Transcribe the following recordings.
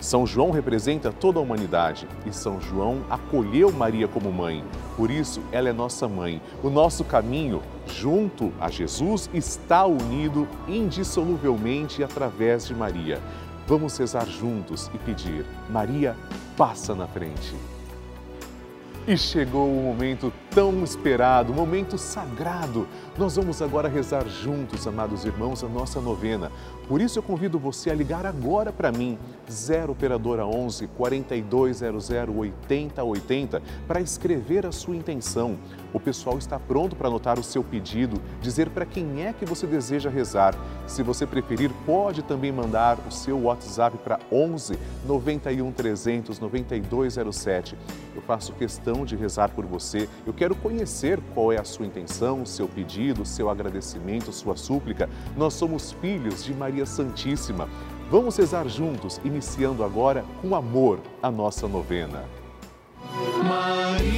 São João representa toda a humanidade e São João acolheu Maria como mãe. Por isso, ela é nossa mãe. O nosso caminho junto a Jesus está unido indissoluvelmente através de Maria. Vamos rezar juntos e pedir: Maria, passa na frente. E chegou o momento tão esperado, o momento sagrado. Nós vamos agora rezar juntos, amados irmãos, a nossa novena. Por isso eu convido você a ligar agora para mim, 0 operadora 11 4200 8080, para escrever a sua intenção. O pessoal está pronto para anotar o seu pedido, dizer para quem é que você deseja rezar. Se você preferir, pode também mandar o seu WhatsApp para 11 91 300 9207. Eu faço questão de rezar por você. Eu quero conhecer qual é a sua intenção, seu pedido, seu agradecimento, sua súplica. Nós somos filhos de Maria Santíssima. Vamos rezar juntos, iniciando agora com amor a nossa novena. Maria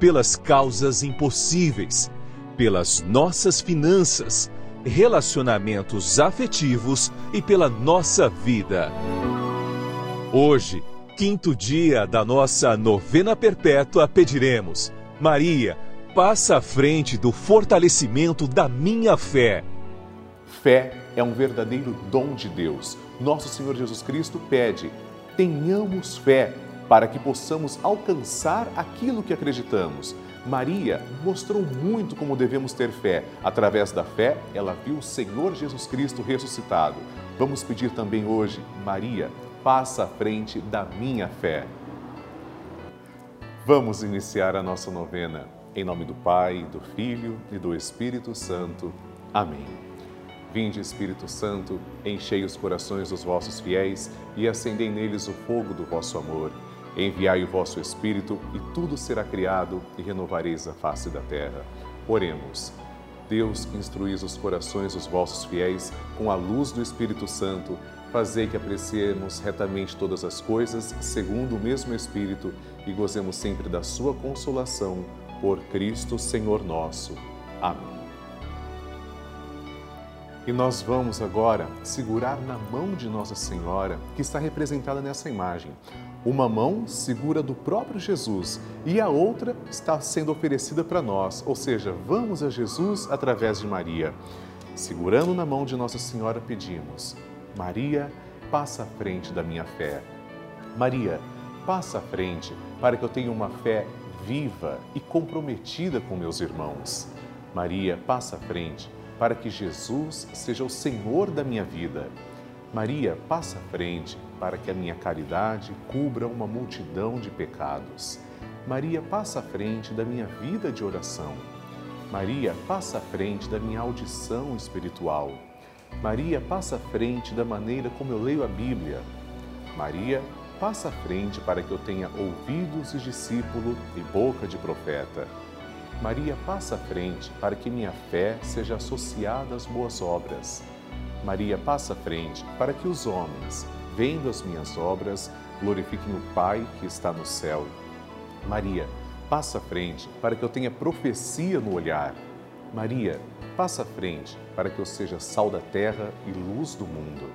pelas causas impossíveis, pelas nossas finanças, relacionamentos afetivos e pela nossa vida. Hoje, quinto dia da nossa novena perpétua, pediremos: Maria, passa à frente do fortalecimento da minha fé. Fé é um verdadeiro dom de Deus. Nosso Senhor Jesus Cristo pede: tenhamos fé para que possamos alcançar aquilo que acreditamos. Maria mostrou muito como devemos ter fé. Através da fé, ela viu o Senhor Jesus Cristo ressuscitado. Vamos pedir também hoje, Maria, passa à frente da minha fé. Vamos iniciar a nossa novena. Em nome do Pai, do Filho e do Espírito Santo. Amém. Vinde, Espírito Santo, enchei os corações dos vossos fiéis e acendei neles o fogo do vosso amor. Enviai o vosso Espírito e tudo será criado e renovareis a face da terra. Oremos. Deus, instruís os corações dos vossos fiéis com a luz do Espírito Santo, fazei que apreciemos retamente todas as coisas, segundo o mesmo Espírito, e gozemos sempre da sua consolação. Por Cristo, Senhor nosso. Amém. E nós vamos agora segurar na mão de Nossa Senhora, que está representada nessa imagem. Uma mão segura do próprio Jesus e a outra está sendo oferecida para nós, ou seja, vamos a Jesus através de Maria. Segurando na mão de Nossa Senhora, pedimos: Maria, passa à frente da minha fé. Maria, passa à frente para que eu tenha uma fé viva e comprometida com meus irmãos. Maria, passa à frente para que Jesus seja o Senhor da minha vida. Maria, passa à frente para que a minha caridade cubra uma multidão de pecados. Maria, passa à frente da minha vida de oração. Maria, passa à frente da minha audição espiritual. Maria, passa à frente da maneira como eu leio a Bíblia. Maria, passa à frente para que eu tenha ouvidos de discípulo e boca de profeta. Maria, passa à frente para que minha fé seja associada às boas obras. Maria, passa à frente para que os homens, vendo as minhas obras, glorifiquem o Pai que está no céu. Maria, passa à frente para que eu tenha profecia no olhar. Maria, passa à frente para que eu seja sal da terra e luz do mundo.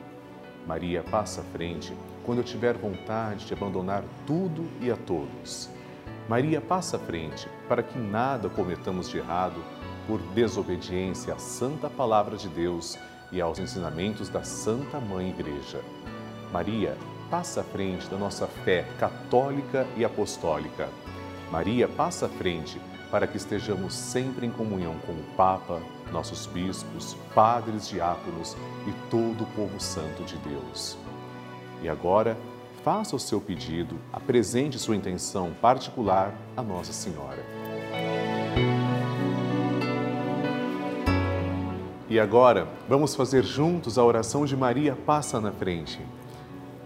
Maria, passa à frente quando eu tiver vontade de abandonar tudo e a todos. Maria, passa à frente para que nada cometamos de errado por desobediência à santa palavra de Deus e aos ensinamentos da Santa Mãe Igreja. Maria, passa à frente da nossa fé católica e apostólica. Maria, passa à frente para que estejamos sempre em comunhão com o Papa, nossos bispos, padres, diáconos e todo o povo santo de Deus. E agora, faça o seu pedido, apresente sua intenção particular a Nossa Senhora. E agora, vamos fazer juntos a oração de Maria Passa na Frente.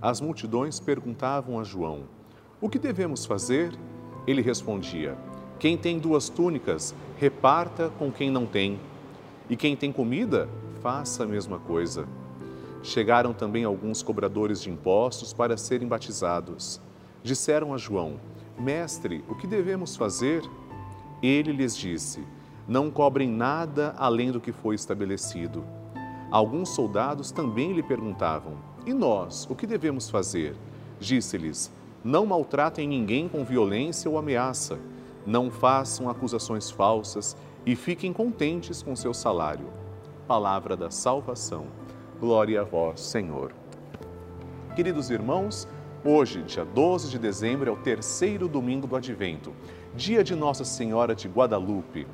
as multidões perguntavam a João: O que devemos fazer? Ele respondia: Quem tem duas túnicas, reparta com quem não tem. E quem tem comida, faça a mesma coisa. Chegaram também alguns cobradores de impostos para serem batizados. Disseram a João: Mestre, o que devemos fazer? Ele lhes disse: Não cobrem nada além do que foi estabelecido. Alguns soldados também lhe perguntavam: E nós, o que devemos fazer? Disse-lhes: Não maltratem ninguém com violência ou ameaça. Não façam acusações falsas e fiquem contentes com seu salário. Palavra da salvação. Glória a vós, Senhor. Queridos irmãos, hoje, dia 12 de dezembro, é o terceiro domingo do Advento, dia de Nossa Senhora de Guadalupe.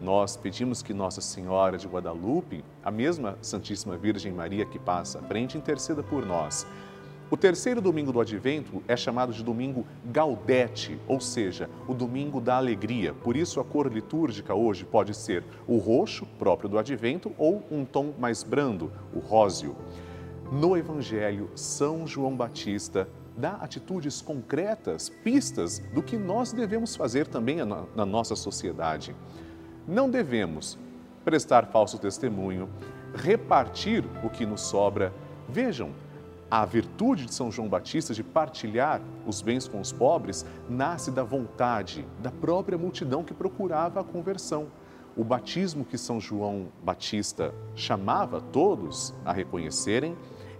Nós pedimos que Nossa Senhora de Guadalupe, a mesma Santíssima Virgem Maria que passa à frente, interceda por nós. O terceiro domingo do Advento é chamado de domingo Gaudete, ou seja, o domingo da alegria. Por isso, a cor litúrgica hoje pode ser o roxo, próprio do Advento, ou um tom mais brando, o róseo. No Evangelho, São João Batista dá atitudes concretas, pistas do que nós devemos fazer também na nossa sociedade. Não devemos prestar falso testemunho, repartir o que nos sobra. Vejam, a virtude de São João Batista de partilhar os bens com os pobres nasce da vontade da própria multidão que procurava a conversão. O batismo que São João Batista chamava todos a reconhecerem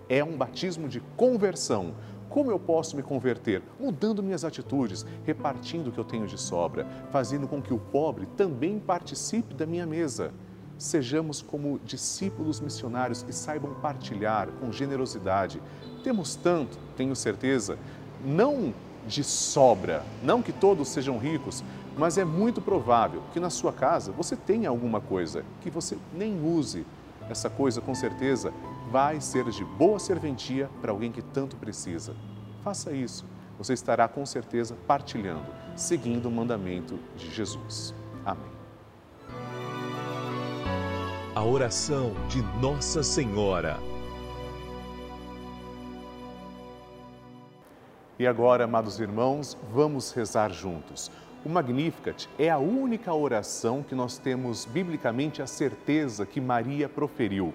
é um batismo de conversão, como eu posso me converter? Mudando minhas atitudes, repartindo o que eu tenho de sobra, fazendo com que o pobre também participe da minha mesa. Sejamos como discípulos missionários que saibam partilhar com generosidade. Temos tanto, tenho certeza, não de sobra, não que todos sejam ricos, mas é muito provável que na sua casa você tenha alguma coisa que você nem use. Essa coisa, com certeza, vai ser de boa serventia para alguém que tanto precisa. Faça isso. você estará com certeza partilhando, seguindo o mandamento de Jesus. Amém. A oração de Nossa Senhora. E agora, amados irmãos, vamos rezar juntos. O Magnificat é a única oração que nós temos biblicamente a certeza que Maria proferiu.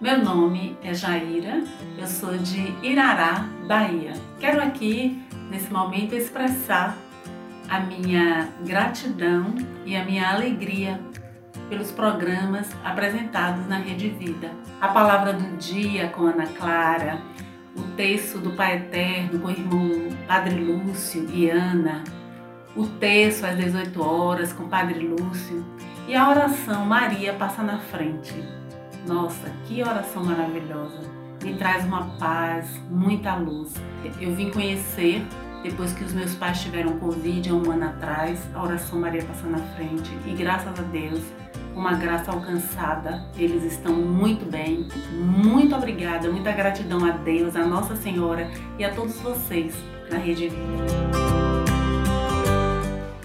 Meu nome é Jaira, eu sou de Irará, Bahia. Quero aqui, nesse momento, expressar a minha gratidão e a minha alegria pelos programas apresentados na Rede Vida. A palavra do dia com Ana Clara, o texto do Pai Eterno com o irmão Padre Lúcio e Ana, o texto às 18 horas com Padre Lúcio e a oração Maria passa na frente. Nossa, que oração maravilhosa! Me traz uma paz, muita luz. Eu vim conhecer, depois que os meus pais tiveram Covid há um ano atrás, a oração Maria passa na frente e graças a Deus, uma graça alcançada, eles estão muito bem. Muito obrigada, muita gratidão a Deus, a Nossa Senhora e a todos vocês na Rede Vida.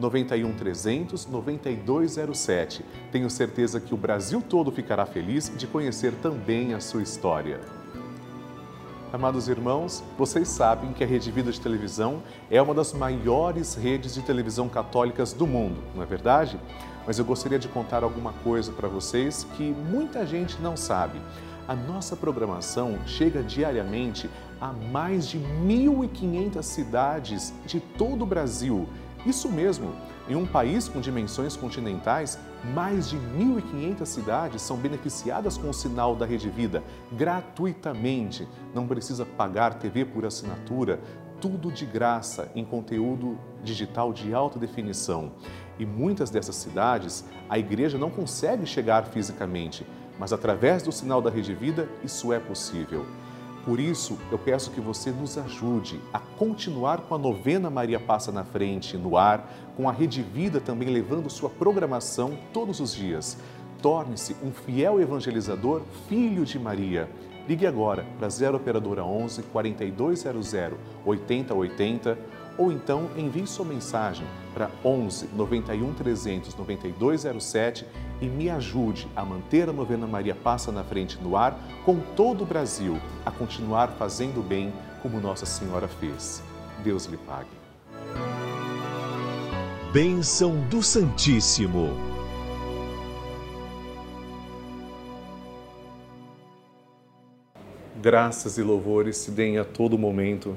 91 300 9207. Tenho certeza que o Brasil todo ficará feliz de conhecer também a sua história. Amados irmãos, vocês sabem que a Rede Vida de Televisão é uma das maiores redes de televisão católicas do mundo, não é verdade? Mas eu gostaria de contar alguma coisa para vocês que muita gente não sabe. A nossa programação chega diariamente a mais de 1.500 cidades de todo o Brasil isso mesmo, em um país com dimensões continentais, mais de 1.500 cidades são beneficiadas com o sinal da Rede Vida gratuitamente. Não precisa pagar TV por assinatura, tudo de graça em conteúdo digital de alta definição. E muitas dessas cidades, a igreja não consegue chegar fisicamente, mas através do sinal da Rede Vida, isso é possível. Por isso, eu peço que você nos ajude a continuar com a novena Maria Passa na Frente no ar, com a Rede Vida também levando sua programação todos os dias. Torne-se um fiel evangelizador, filho de Maria. Ligue agora para 0 Operadora 11 4200 8080 ou então envie sua mensagem para 11 91 300 9207 e me ajude a manter a novena Maria Passa na Frente no ar com todo o Brasil, a continuar fazendo bem como Nossa Senhora fez. Deus lhe pague. Bênção do Santíssimo. Graças e louvores se deem a todo momento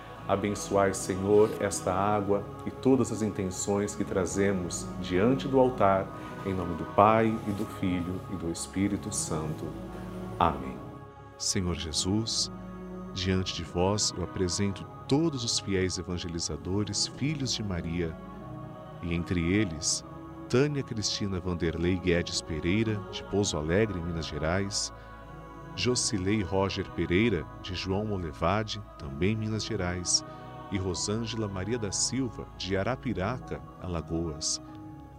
Abençoai, Senhor, esta água e todas as intenções que trazemos diante do altar, em nome do Pai e do Filho e do Espírito Santo. Amém. Senhor Jesus, diante de vós eu apresento todos os fiéis evangelizadores, filhos de Maria, e entre eles, Tânia Cristina Vanderlei Guedes Pereira, de Pouso Alegre, Minas Gerais, Jocilei Roger Pereira, de João Molevade, também Minas Gerais, e Rosângela Maria da Silva, de Arapiraca, Alagoas.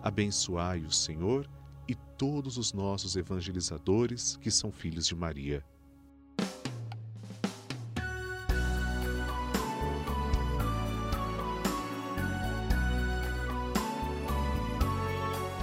Abençoai o Senhor e todos os nossos evangelizadores que são filhos de Maria.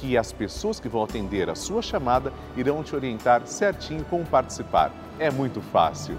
que as pessoas que vão atender a sua chamada irão te orientar certinho como participar. É muito fácil.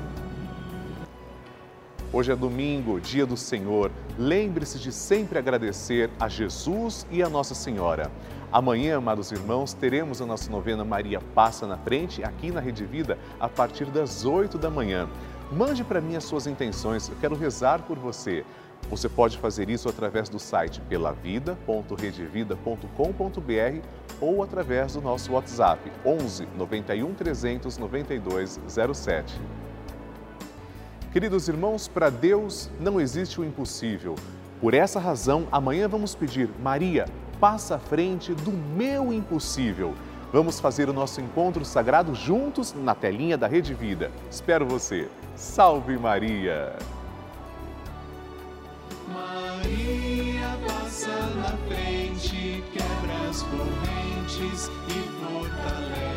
Hoje é domingo, dia do Senhor. Lembre-se de sempre agradecer a Jesus e a Nossa Senhora. Amanhã, amados irmãos, teremos a nossa novena Maria Passa na Frente aqui na Rede Vida a partir das 8 da manhã. Mande para mim as suas intenções, eu quero rezar por você. Você pode fazer isso através do site pelavida.redevida.com.br ou através do nosso WhatsApp 11 91 300 9207. Queridos irmãos, para Deus não existe o impossível. Por essa razão, amanhã vamos pedir, Maria, passa à frente do meu impossível. Vamos fazer o nosso encontro sagrado juntos na telinha da Rede Vida. Espero você. Salve Maria! Maria passa na frente, quebra as correntes e fortalece